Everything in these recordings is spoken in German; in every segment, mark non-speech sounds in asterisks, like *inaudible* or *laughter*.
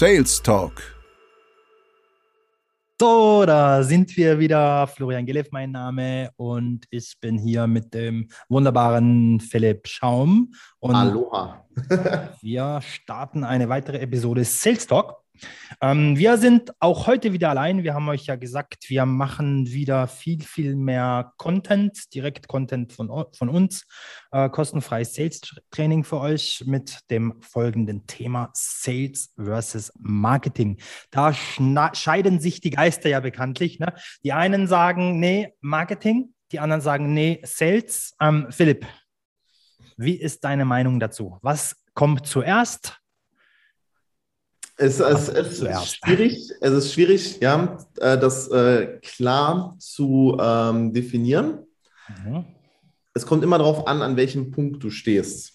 Sales Talk. So, da sind wir wieder. Florian Gelev, mein Name, und ich bin hier mit dem wunderbaren Philipp Schaum. Und Aloha. *laughs* wir starten eine weitere Episode Sales Talk. Ähm, wir sind auch heute wieder allein. Wir haben euch ja gesagt, wir machen wieder viel, viel mehr Content, direkt Content von, von uns, äh, kostenfreies Sales-Training für euch mit dem folgenden Thema Sales versus Marketing. Da scheiden sich die Geister ja bekanntlich. Ne? Die einen sagen, nee, Marketing, die anderen sagen, nee, Sales. Ähm, Philipp, wie ist deine Meinung dazu? Was kommt zuerst? Es, es, es ist schwierig, es ist schwierig, ja, äh, das äh, klar zu ähm, definieren. Mhm. Es kommt immer darauf an, an welchem Punkt du stehst.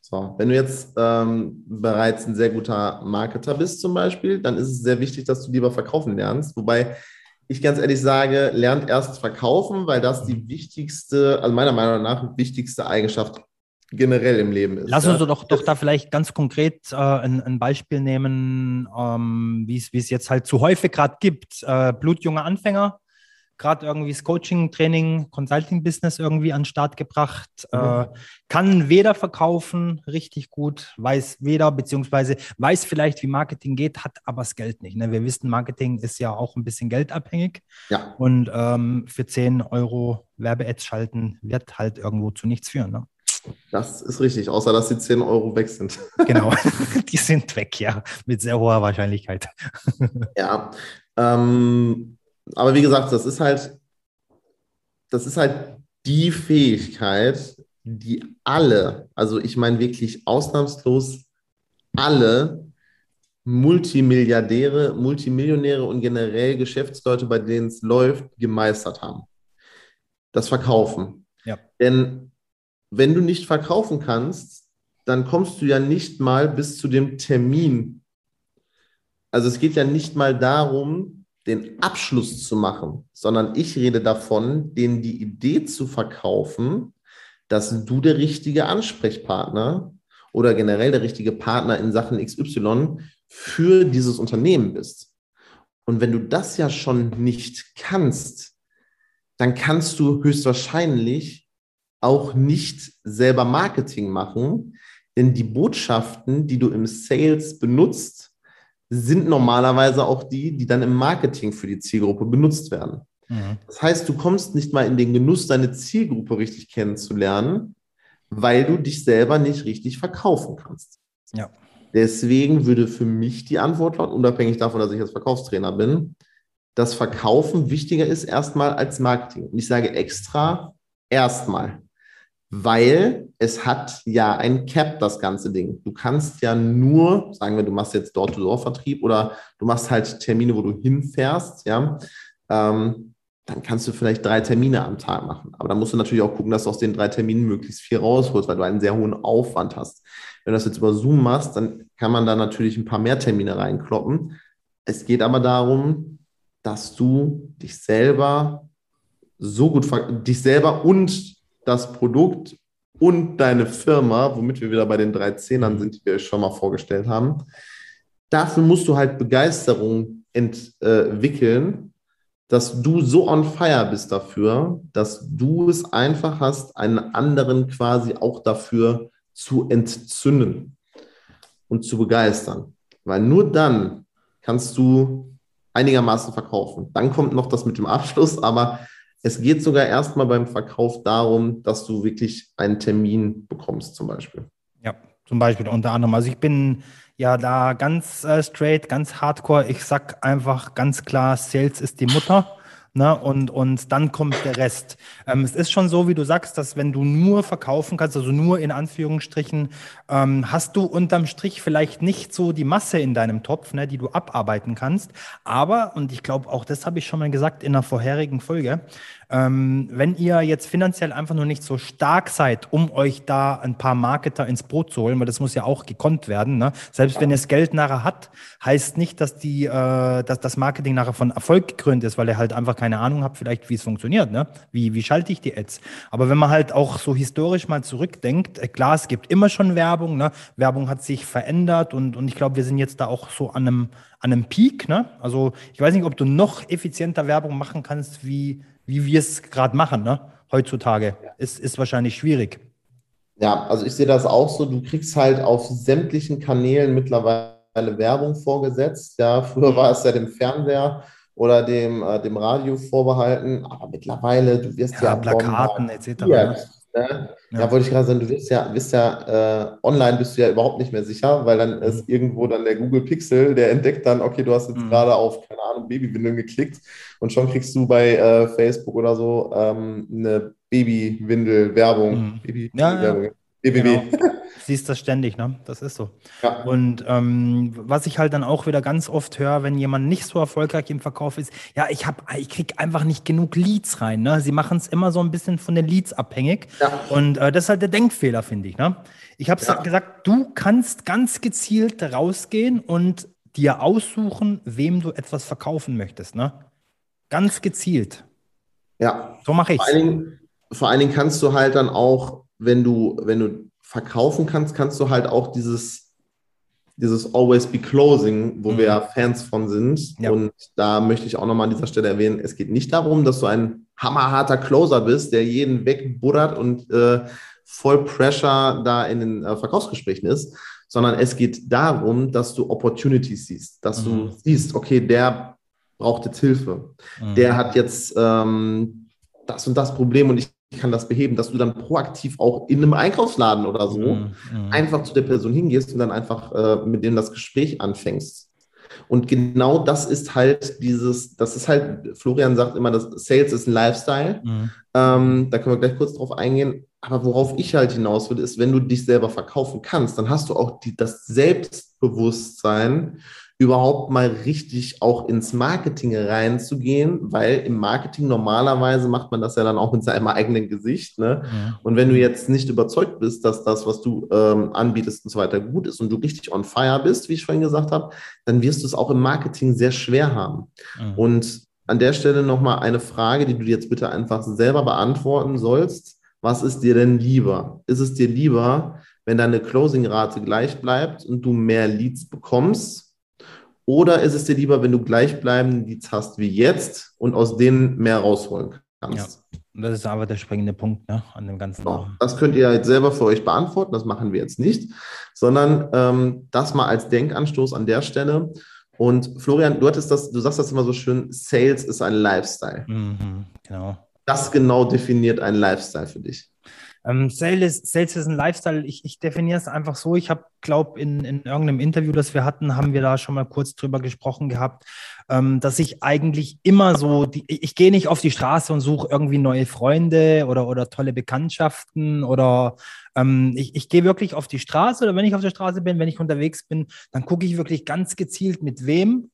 So, wenn du jetzt ähm, bereits ein sehr guter Marketer bist, zum Beispiel, dann ist es sehr wichtig, dass du lieber verkaufen lernst. Wobei ich ganz ehrlich sage, lernt erst verkaufen, weil das die wichtigste, also meiner Meinung nach, wichtigste Eigenschaft generell im Leben ist. Lass uns ja. doch, doch da vielleicht ganz konkret äh, ein, ein, Beispiel nehmen, ähm, wie es jetzt halt zu häufig gerade gibt. Äh, blutjunge Anfänger, gerade irgendwie das Coaching, Training, Consulting-Business irgendwie an den Start gebracht, äh, mhm. äh, kann weder verkaufen richtig gut, weiß weder, beziehungsweise weiß vielleicht, wie Marketing geht, hat aber das Geld nicht. Ne? Wir wissen, Marketing ist ja auch ein bisschen geldabhängig. Ja. Und ähm, für 10 Euro Werbe-Ads schalten wird halt irgendwo zu nichts führen. Ne? Das ist richtig, außer dass die 10 Euro weg sind. *laughs* Genau, *laughs* die sind weg, ja, mit sehr hoher Wahrscheinlichkeit. *laughs* Ja, ähm, aber wie gesagt, das ist halt, das ist halt die Fähigkeit, die alle, also ich meine wirklich ausnahmslos alle Multimilliardäre, Multimillionäre und generell Geschäftsleute, bei denen es läuft, gemeistert haben. Das Verkaufen. Ja. Denn wenn du nicht verkaufen kannst, dann kommst du ja nicht mal bis zu dem Termin. Also es geht ja nicht mal darum, den Abschluss zu machen, sondern ich rede davon, denen die Idee zu verkaufen, dass du der richtige Ansprechpartner oder generell der richtige Partner in Sachen XY für dieses Unternehmen bist. Und wenn du das ja schon nicht kannst, dann kannst du höchstwahrscheinlich auch nicht selber Marketing machen, denn die Botschaften, die du im Sales benutzt, sind normalerweise auch die, die dann im Marketing für die Zielgruppe benutzt werden. Mhm. Das heißt, du kommst nicht mal in den Genuss, deine Zielgruppe richtig kennenzulernen, weil du dich selber nicht richtig verkaufen kannst. Ja. Deswegen würde für mich die Antwort lauten, unabhängig davon, dass ich jetzt Verkaufstrainer bin, dass Verkaufen wichtiger ist erstmal als Marketing. Und ich sage extra erstmal weil es hat ja ein Cap, das ganze Ding. Du kannst ja nur, sagen wir, du machst jetzt Door-to-Door-Vertrieb oder du machst halt Termine, wo du hinfährst, ja, ähm, dann kannst du vielleicht drei Termine am Tag machen. Aber dann musst du natürlich auch gucken, dass du aus den drei Terminen möglichst viel rausholst, weil du einen sehr hohen Aufwand hast. Wenn du das jetzt über Zoom machst, dann kann man da natürlich ein paar mehr Termine reinkloppen. Es geht aber darum, dass du dich selber so gut, dich selber und das Produkt und deine Firma, womit wir wieder bei den drei Zehnern sind, die wir euch schon mal vorgestellt haben. Dafür musst du halt Begeisterung entwickeln, dass du so on fire bist dafür, dass du es einfach hast, einen anderen quasi auch dafür zu entzünden und zu begeistern. Weil nur dann kannst du einigermaßen verkaufen. Dann kommt noch das mit dem Abschluss, aber es geht sogar erstmal beim Verkauf darum, dass du wirklich einen Termin bekommst, zum Beispiel. Ja, zum Beispiel unter anderem. Also ich bin ja da ganz äh, straight, ganz hardcore. Ich sag einfach ganz klar, Sales ist die Mutter. Ne? Und, und dann kommt der Rest. Ähm, es ist schon so, wie du sagst, dass wenn du nur verkaufen kannst, also nur in Anführungsstrichen, ähm, hast du unterm Strich vielleicht nicht so die Masse in deinem Topf, ne, die du abarbeiten kannst. Aber, und ich glaube, auch das habe ich schon mal gesagt in einer vorherigen Folge, Ähm, wenn ihr jetzt finanziell einfach nur nicht so stark seid, um euch da ein paar Marketer ins Boot zu holen, weil das muss ja auch gekonnt werden. Ne? Selbst wenn ihr das Geld nachher hat, heißt nicht, dass die, äh, dass das Marketing nachher von Erfolg gekrönt ist, weil ihr halt einfach keine Ahnung habt, vielleicht wie es funktioniert. Ne? Wie, wie schalte ich die Ads? Aber wenn man halt auch so historisch mal zurückdenkt, äh, klar, es gibt immer schon Werbung. Ne? Werbung hat sich verändert und, und ich glaube, wir sind jetzt da auch so an einem, an einem Peak. Ne? Also ich weiß nicht, ob du noch effizienter Werbung machen kannst, wie wie wir es gerade machen, ne? heutzutage. Ja. Ist, ist wahrscheinlich schwierig. Ja, also ich sehe das auch so. Du kriegst halt auf sämtlichen Kanälen mittlerweile Werbung vorgesetzt. Ja, früher war es ja dem Fernseher oder dem, äh, dem Radio vorbehalten, aber mittlerweile, du wirst ja, ja Plakaten etc. Ne? Ja. ja. wollte ich gerade sagen, du wirst ja, wirst ja äh, online bist du ja überhaupt nicht mehr sicher, weil dann mhm. ist irgendwo dann der Google Pixel, der entdeckt dann, okay, du hast jetzt mhm. gerade auf, keine Ahnung, Babywindeln geklickt und schon kriegst du bei äh, Facebook oder so ähm, eine Babywindel-Werbung. Mhm. Baby-Werbung. Ja, ja. BBB. Genau. *laughs* Siehst das ständig, ne? Das ist so. Ja. Und ähm, was ich halt dann auch wieder ganz oft höre, wenn jemand nicht so erfolgreich im Verkauf ist, ja, ich habe, ich krieg einfach nicht genug Leads rein. Ne? Sie machen es immer so ein bisschen von den Leads abhängig. Ja. Und äh, das ist halt der Denkfehler, finde ich. Ne? Ich habe ja. gesagt, du kannst ganz gezielt rausgehen und dir aussuchen, wem du etwas verkaufen möchtest. Ne? Ganz gezielt. Ja. So mache ich es. Vor allen Dingen kannst du halt dann auch wenn du, wenn du verkaufen kannst, kannst du halt auch dieses, dieses Always Be Closing, wo mhm. wir Fans von sind. Ja. Und da möchte ich auch nochmal an dieser Stelle erwähnen, es geht nicht darum, dass du ein hammerharter Closer bist, der jeden wegbuddert und äh, voll Pressure da in den äh, Verkaufsgesprächen ist, sondern es geht darum, dass du Opportunities siehst, dass mhm. du siehst, okay, der braucht jetzt Hilfe, mhm. der hat jetzt ähm, das und das Problem und ich kann das beheben, dass du dann proaktiv auch in einem Einkaufsladen oder so mm, mm. einfach zu der Person hingehst und dann einfach äh, mit dem das Gespräch anfängst. Und genau das ist halt dieses, das ist halt, Florian sagt immer, dass Sales ist ein Lifestyle. Mm. Ähm, da können wir gleich kurz drauf eingehen. Aber worauf ich halt hinaus will, ist, wenn du dich selber verkaufen kannst, dann hast du auch die, das Selbstbewusstsein, überhaupt mal richtig auch ins Marketing reinzugehen, weil im Marketing normalerweise macht man das ja dann auch mit seinem eigenen Gesicht. Ne? Ja. Und wenn du jetzt nicht überzeugt bist, dass das, was du ähm, anbietest und so weiter gut ist und du richtig on fire bist, wie ich vorhin gesagt habe, dann wirst du es auch im Marketing sehr schwer haben. Ja. Und an der Stelle nochmal eine Frage, die du jetzt bitte einfach selber beantworten sollst. Was ist dir denn lieber? Ist es dir lieber, wenn deine Closing-Rate gleich bleibt und du mehr Leads bekommst oder ist es dir lieber, wenn du gleichbleibende Leads hast wie jetzt und aus denen mehr rausholen kannst? Ja, das ist aber der springende Punkt ne, an dem ganzen. Genau. Das könnt ihr jetzt selber für euch beantworten, das machen wir jetzt nicht, sondern ähm, das mal als Denkanstoß an der Stelle. Und Florian, du hattest das, du sagst das immer so schön, Sales ist ein Lifestyle. Mhm, genau. Das genau definiert einen Lifestyle für dich. Ähm, Sales, Sales ist ein Lifestyle. Ich, ich definiere es einfach so. Ich habe, glaube in, in irgendeinem Interview, das wir hatten, haben wir da schon mal kurz drüber gesprochen gehabt, ähm, dass ich eigentlich immer so, die, ich gehe nicht auf die Straße und suche irgendwie neue Freunde oder, oder tolle Bekanntschaften oder ähm, ich, ich gehe wirklich auf die Straße oder wenn ich auf der Straße bin, wenn ich unterwegs bin, dann gucke ich wirklich ganz gezielt, mit wem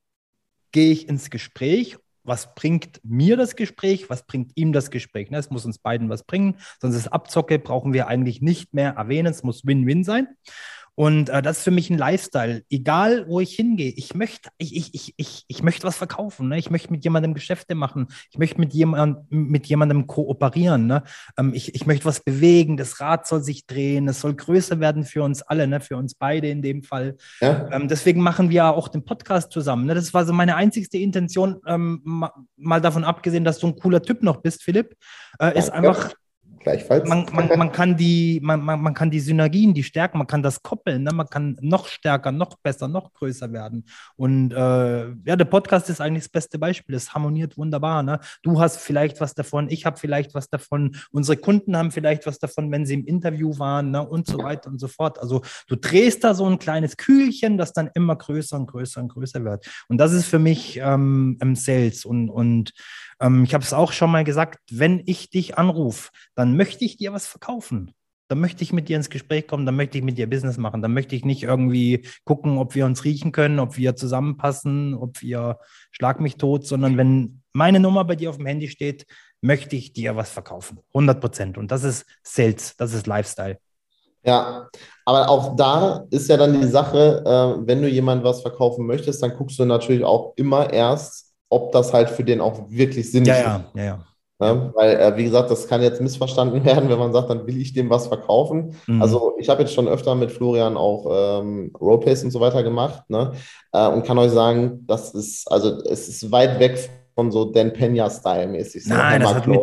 gehe ich ins Gespräch was bringt mir das Gespräch, was bringt ihm das Gespräch. Ne? Es muss uns beiden was bringen, sonst ist Abzocke, brauchen wir eigentlich nicht mehr erwähnen. Es muss Win-Win sein. Und äh, das ist für mich ein Lifestyle. Egal, wo ich hingehe, ich möchte, ich, ich, ich, ich, ich möchte was verkaufen. Ne? Ich möchte mit jemandem Geschäfte machen. Ich möchte mit, jemand, mit jemandem kooperieren. Ne? Ähm, ich, ich möchte was bewegen. Das Rad soll sich drehen. Es soll größer werden für uns alle, ne? für uns beide in dem Fall. Ja. Ähm, deswegen machen wir auch den Podcast zusammen. Ne? Das war so meine einzigste Intention, ähm, mal davon abgesehen, dass du ein cooler Typ noch bist, Philipp, äh, ist einfach Gleichfalls. Man, man, man, kann die, man, man, man kann die Synergien, die Stärken, man kann das koppeln, ne? man kann noch stärker, noch besser, noch größer werden. Und äh, ja, der Podcast ist eigentlich das beste Beispiel. Es harmoniert wunderbar. Ne? Du hast vielleicht was davon, ich habe vielleicht was davon, unsere Kunden haben vielleicht was davon, wenn sie im Interview waren ne? und so weiter und so fort. Also du drehst da so ein kleines Kühlchen, das dann immer größer und größer und größer wird. Und das ist für mich ähm, Sales und, und ähm, ich habe es auch schon mal gesagt, wenn ich dich anrufe, dann möchte ich dir was verkaufen. Dann möchte ich mit dir ins Gespräch kommen, dann möchte ich mit dir Business machen. Dann möchte ich nicht irgendwie gucken, ob wir uns riechen können, ob wir zusammenpassen, ob wir schlag mich tot, sondern wenn meine Nummer bei dir auf dem Handy steht, möchte ich dir was verkaufen. 100 Prozent. Und das ist Sales, das ist Lifestyle. Ja, aber auch da ist ja dann die Sache, äh, wenn du jemand was verkaufen möchtest, dann guckst du natürlich auch immer erst, ob das halt für den auch wirklich Sinn ja, ist. Ja, ja, ja. Ja, weil, äh, wie gesagt, das kann jetzt missverstanden *laughs* werden, wenn man sagt, dann will ich dem was verkaufen. Mhm. Also ich habe jetzt schon öfter mit Florian auch ähm, Roleplays und so weiter gemacht ne? Äh, und kann euch sagen, das ist, also es ist weit weg von so Dan Pena-Style mäßig. Nein, das hat mit,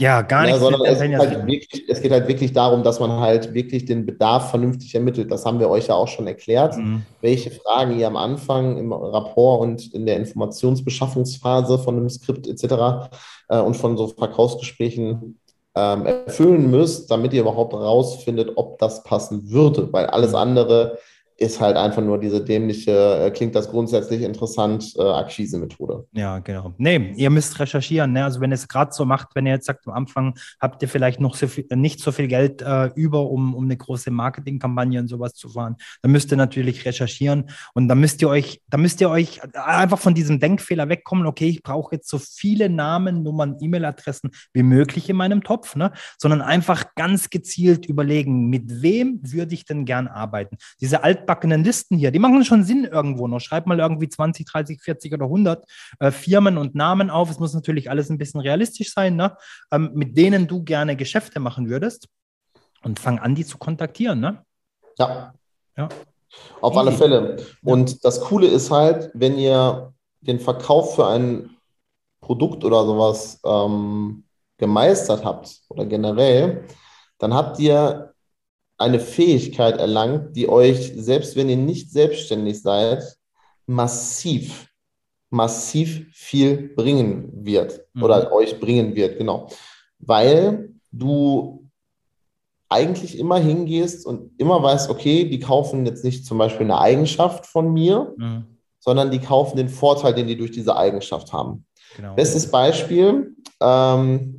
ja, gar nicht. Ja, sondern es, halt wirklich, es, geht halt wirklich darum, dass man halt wirklich den Bedarf vernünftig ermittelt. Das haben wir euch ja auch schon erklärt, mhm. welche Fragen ihr am Anfang im Rapport und in der Informationsbeschaffungsphase von einem Skript etc. Äh, und von so Verkaufsgesprächen ähm, erfüllen müsst, damit ihr überhaupt rausfindet, ob das passen würde. Weil alles mhm. andere ist halt einfach nur diese dämliche, äh, klingt das grundsätzlich interessant, äh, Akquise-Methode. Ja, genau. Nee, ihr müsst recherchieren. Ne? Also wenn ihr es gerade so macht, wenn ihr jetzt sagt, am Anfang habt ihr vielleicht noch so viel, nicht so viel Geld äh, über, um, um eine große Marketingkampagne und sowas zu fahren, dann müsst ihr natürlich recherchieren und dann müsst ihr euch, dann müsst ihr euch einfach von diesem Denkfehler wegkommen, okay, ich brauche jetzt so viele Namen, Nummern, E-Mail-Adressen wie möglich in meinem Topf, ne? sondern einfach ganz gezielt überlegen, mit wem würde ich denn gern arbeiten. Diese alt altbackenen Listen hier, die machen schon Sinn irgendwo noch. Schreib mal irgendwie 20, 30, 40 oder 100 äh, Firmen und Namen auf. Es muss natürlich alles ein bisschen realistisch sein, ne? Ähm, mit denen du gerne Geschäfte machen würdest. Und fang an, die zu kontaktieren. Ne? Ja. ja. Auf alle Fälle. Und das Coole ist halt, wenn ihr den Verkauf für ein Produkt oder sowas ähm, gemeistert habt oder generell, dann habt ihr eine Fähigkeit erlangt, die euch, selbst wenn ihr nicht selbstständig seid, massiv, massiv viel bringen wird mhm. oder euch bringen wird, genau. Weil du eigentlich immer hingehst und immer weißt, okay, die kaufen jetzt nicht zum Beispiel eine Eigenschaft von mir, mhm. sondern die kaufen den Vorteil, den die durch diese Eigenschaft haben. Genau. Bestes Beispiel, ähm,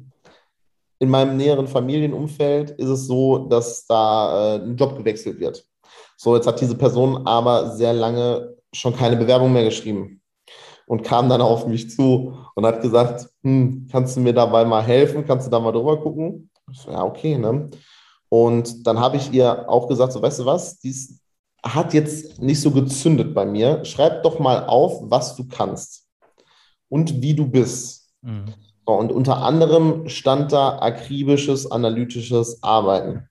in meinem näheren Familienumfeld ist es so, dass da äh, ein Job gewechselt wird. So, jetzt hat diese Person aber sehr lange schon keine Bewerbung mehr geschrieben und kam dann auf mich zu und hat gesagt, hm, kannst du mir dabei mal helfen? Kannst du da mal drüber gucken? So, ja, okay. Ne? Und dann habe ich ihr auch gesagt, so, weißt du was, dies hat jetzt nicht so gezündet bei mir. Schreib doch mal auf, was du kannst und wie du bist. Mhm. Und unter anderem stand da akribisches, analytisches Arbeiten.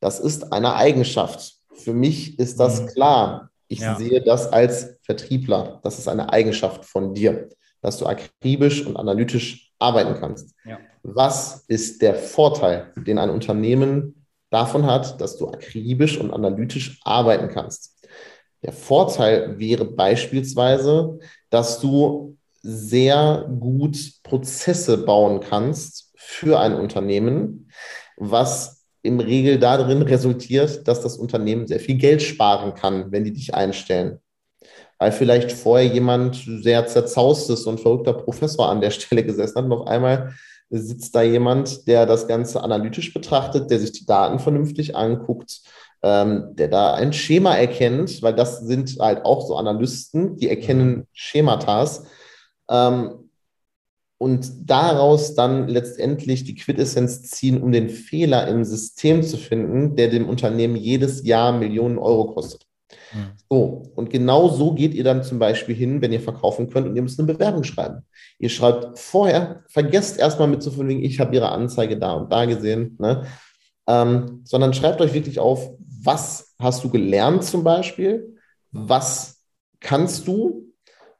Das ist eine Eigenschaft. Für mich ist das mhm. klar. Ich ja. sehe das als Vertriebler. Das ist eine Eigenschaft von dir, dass du akribisch und analytisch arbeiten kannst. Ja. Was ist der Vorteil, den ein Unternehmen davon hat, dass du akribisch und analytisch arbeiten kannst? Der Vorteil wäre beispielsweise, dass du sehr gut Prozesse bauen kannst für ein Unternehmen, was im Regel darin resultiert, dass das Unternehmen sehr viel Geld sparen kann, wenn die dich einstellen. Weil vielleicht vorher jemand sehr zerzaustes und verrückter Professor an der *laughs* Stelle gesessen hat und auf einmal sitzt da jemand, der das Ganze analytisch betrachtet, der sich die Daten vernünftig anguckt, ähm, der da ein Schema erkennt, weil das sind halt auch so Analysten, die erkennen Schematas ähm, und daraus dann letztendlich die Quintessenz ziehen, um den Fehler im System zu finden, der dem Unternehmen jedes Jahr Millionen Euro kostet. Mhm. So, und genau so geht ihr dann zum Beispiel hin, wenn ihr verkaufen könnt und ihr müsst eine Bewerbung schreiben. Ihr schreibt vorher, vergesst erstmal mit zu so von ich habe Ihre Anzeige da und da gesehen, ne? ähm, sondern schreibt euch wirklich auf, was hast du gelernt zum Beispiel, was kannst du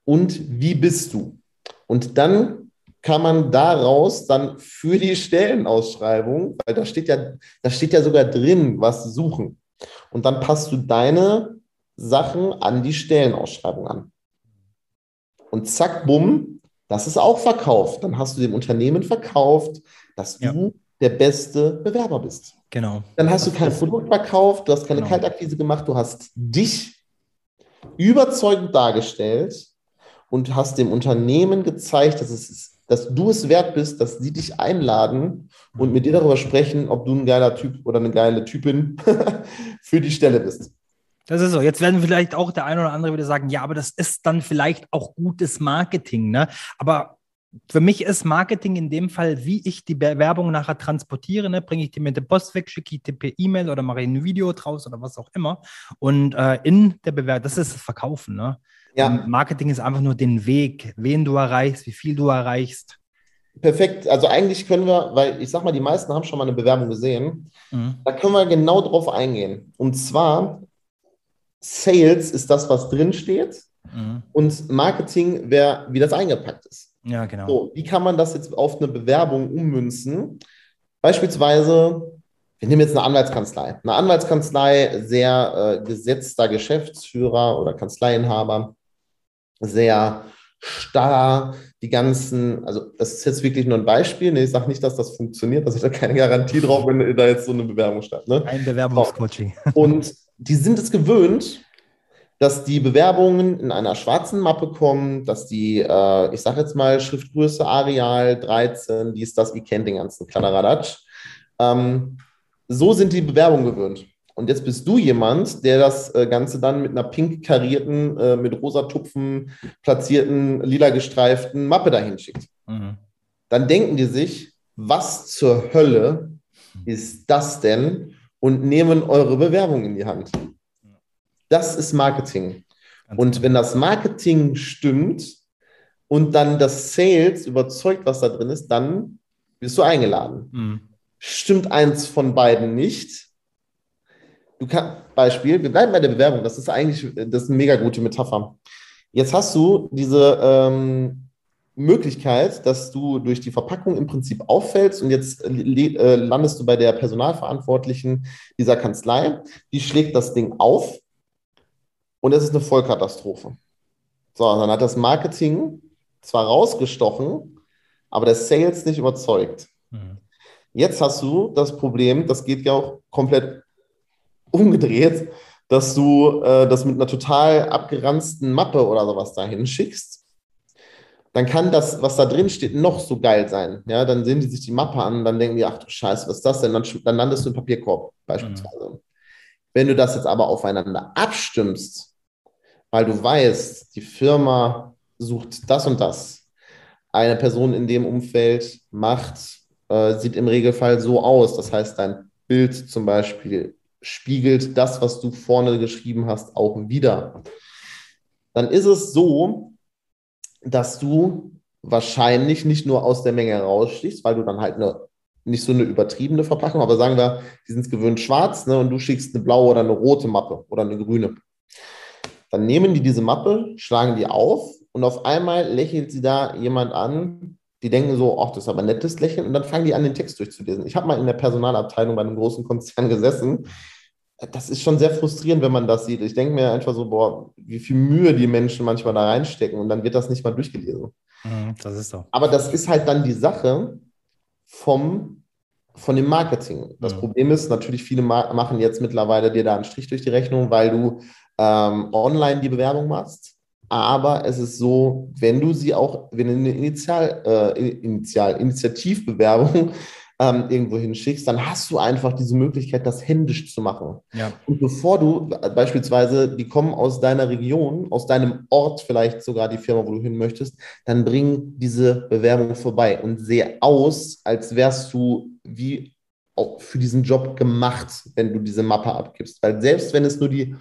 und wie bist du. Und dann kann man daraus dann für die Stellenausschreibung, weil da steht ja, da steht ja sogar drin, was sie suchen. Und dann passt du deine Sachen an die Stellenausschreibung an. Und zack, bumm, das ist auch verkauft. Dann hast du dem Unternehmen verkauft, dass ja. du der beste Bewerber bist. Genau. Dann hast du kein Produkt verkauft, du hast keine genau. Kaltakquise gemacht, du hast dich überzeugend dargestellt und hast dem Unternehmen gezeigt, dass, es, dass du es wert bist, dass sie dich einladen und mit dir darüber sprechen, ob du ein geiler Typ oder eine geile Typin *laughs* für die Stelle bist. Das ist so. Jetzt werden vielleicht auch der eine oder andere wieder sagen, ja, aber das ist dann vielleicht auch gutes Marketing. Ne? Aber für mich ist Marketing in dem Fall, wie ich die Bewerbung nachher transportiere. Ne? Bringe ich die mit der Post weg, schicke ich die per E-Mail oder mache ich ein Video draus oder was auch immer. Und äh, in der Bewerbung, das ist das Verkaufen. Ne? Ja. Marketing ist einfach nur den Weg, wen du erreichst, wie viel du erreichst. Perfekt. Also eigentlich können wir, weil ich sag mal, die meisten haben schon mal eine Bewerbung gesehen. Mhm. Da können wir genau drauf eingehen. Und zwar, Sales ist das, was drinsteht. Mhm. Und Marketing wäre, wie das eingepackt ist. Ja, genau. So, wie kann man das jetzt auf eine Bewerbung ummünzen? Beispielsweise, wir nehmen jetzt eine Anwaltskanzlei. Eine Anwaltskanzlei, sehr äh, gesetzter Geschäftsführer oder Kanzleienhaber, sehr starr, die ganzen, also das ist jetzt wirklich nur ein Beispiel. Nee, ich sage nicht, dass das funktioniert, dass ich da keine Garantie drauf, wenn da jetzt so eine Bewerbung statt. Ne? Ein Bewerbungscoaching. Und die sind es gewöhnt, dass die Bewerbungen in einer schwarzen Mappe kommen, dass die, äh, ich sage jetzt mal, Schriftgröße Areal 13, dies, das, ihr kennt den ganzen Kladderadatsch. Ähm, so sind die Bewerbungen gewöhnt. Und jetzt bist du jemand, der das äh, Ganze dann mit einer pink karierten, äh, mit rosa Tupfen platzierten, lila gestreiften Mappe dahin schickt. Mhm. Dann denken die sich, was zur Hölle ist das denn? Und nehmen eure Bewerbung in die Hand. Das ist Marketing. und genau. wenn das Marketing stimmt und dann das Sales überzeugt, was da drin ist, dann wirst du eingeladen. Mhm. Stimmt eins von beiden nicht, du kannst, Beispiel, wir bleiben bei der Bewerbung, das ist eigentlich, das ist eine mega gute Metapher. Jetzt hast du diese ähm, Möglichkeit, dass du durch die Verpackung im Prinzip auffällst und jetzt äh, landest du bei der Personalverantwortlichen dieser Kanzlei, die schlägt das Ding auf und es ist eine Vollkatastrophe. So, dann hat das Marketing zwar rausgestochen, aber der Sales nicht überzeugt. Mhm. Jetzt hast du das Problem, das geht ja auch komplett umgedreht, dass du äh, das mit einer total abgeranzten Mappe oder sowas dahin schickst. Dann kann das, was da drin steht, noch so geil sein. Ja, dann sehen die sich die Mappe an, dann denken die, ach du Scheiße, was ist das denn? Dann, dann landest du im Papierkorb beispielsweise. Mhm. Wenn du das jetzt aber aufeinander abstimmst, weil du weißt, die Firma sucht das und das, eine Person in dem Umfeld macht, äh, sieht im Regelfall so aus. Das heißt, dein Bild zum Beispiel spiegelt das, was du vorne geschrieben hast, auch wieder. Dann ist es so, dass du wahrscheinlich nicht nur aus der Menge rausstichst, weil du dann halt eine, nicht so eine übertriebene Verpackung, aber sagen wir, die sind gewöhnt schwarz ne, und du schickst eine blaue oder eine rote Mappe oder eine grüne. Dann nehmen die diese Mappe, schlagen die auf und auf einmal lächelt sie da jemand an, die denken so, ach, das ist aber ein nettes Lächeln und dann fangen die an, den Text durchzulesen. Ich habe mal in der Personalabteilung bei einem großen Konzern gesessen. Das ist schon sehr frustrierend, wenn man das sieht. Ich denke mir einfach so, boah, wie viel Mühe die Menschen manchmal da reinstecken und dann wird das nicht mal durchgelesen. Mhm, das ist so. Aber das ist halt dann die Sache vom, von dem Marketing. Das mhm. Problem ist, natürlich, viele machen jetzt mittlerweile dir da einen Strich durch die Rechnung, weil du ähm, online die Bewerbung machst. Aber es ist so, wenn du sie auch, wenn du eine Initial, äh, Initial, Initiativbewerbung *laughs* ähm, irgendwo hinschickst, dann hast du einfach diese Möglichkeit, das händisch zu machen. Ja. Und bevor du beispielsweise, die kommen aus deiner Region, aus deinem Ort vielleicht sogar die Firma, wo du hin möchtest, dann bring diese Bewerbung vorbei und sehe aus, als wärst du wie auch für diesen Job gemacht, wenn du diese Mappe abgibst. Weil selbst wenn es nur die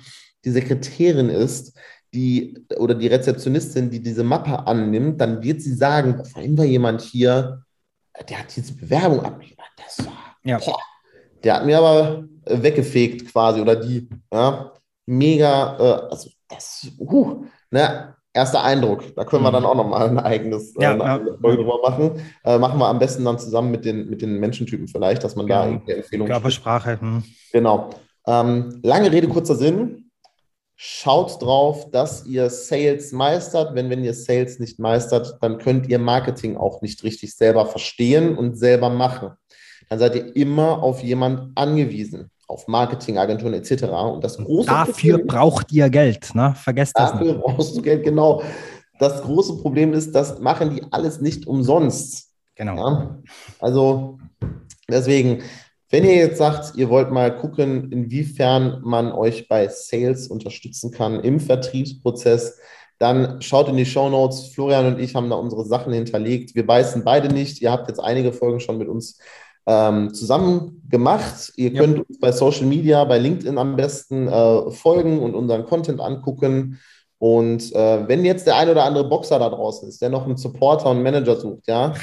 die Sekretärin ist, die oder die Rezeptionistin, die diese Mappe annimmt, dann wird sie sagen, vorhin war jemand hier, der hat diese Bewerbung abgegeben. Das war, ja. boah, der hat mir aber weggefegt quasi oder die, ja, mega, äh, also das, uh, ne, erster Eindruck. Da können wir mhm. dann auch nochmal ein eigenes äh, ja, äh, ja. Folge drüber machen. Äh, machen wir am besten dann zusammen mit den, mit den Menschentypen vielleicht, dass man genau. da irgendeine Empfehlung Körpersprache. Hm. Genau. Ähm, lange Rede, kurzer Sinn. Schaut drauf, dass ihr Sales meistert. Wenn, wenn ihr Sales nicht meistert, dann könnt ihr Marketing auch nicht richtig selber verstehen und selber machen. Dann seid ihr immer auf jemand angewiesen, auf Marketingagenturen etc. Und das große dafür Problem, braucht ihr Geld, ne? Vergesst das nicht. Dafür brauchst du Geld, genau. Das große Problem ist, das machen die alles nicht umsonst. Genau. Ja? Also deswegen, wenn ihr jetzt sagt, ihr wollt mal gucken, inwiefern man euch bei Sales unterstützen kann im Vertriebsprozess, dann schaut in die Show Notes. Florian und ich haben da unsere Sachen hinterlegt. Wir beißen beide nicht. Ihr habt jetzt einige Folgen schon mit uns ähm, zusammen gemacht. Ihr ja. könnt uns bei Social Media, bei LinkedIn am besten äh, folgen und unseren Content angucken. Und äh, wenn jetzt der ein oder andere Boxer da draußen ist, der noch einen Supporter und Manager sucht, ja,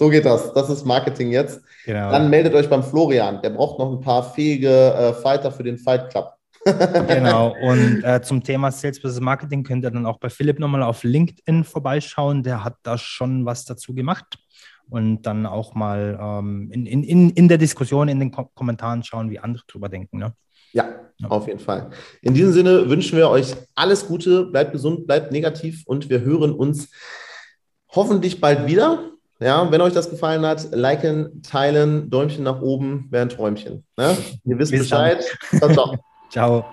so geht das. Das ist Marketing jetzt. Genau. Dann meldet euch beim Florian. Der braucht noch ein paar fähige äh, Fighter für den Fight Club. *laughs* genau. Und äh, zum Thema Sales Business Marketing könnt ihr dann auch bei Philipp nochmal auf LinkedIn vorbeischauen. Der hat da schon was dazu gemacht. Und dann auch mal ähm, in, in, in der Diskussion, in den Ko Kommentaren schauen, wie andere drüber denken. Ne? Ja, ja, auf jeden Fall. In diesem Sinne wünschen wir euch alles Gute, bleibt gesund, bleibt negativ und wir hören uns hoffentlich bald wieder. Ja, wenn euch das gefallen hat, liken, teilen, Däumchen nach oben, wäre ein Träumchen. Ne? Ihr wisst Bis Bescheid. Ciao, ciao. *laughs* ciao.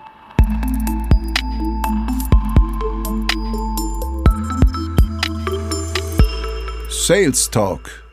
Sales Talk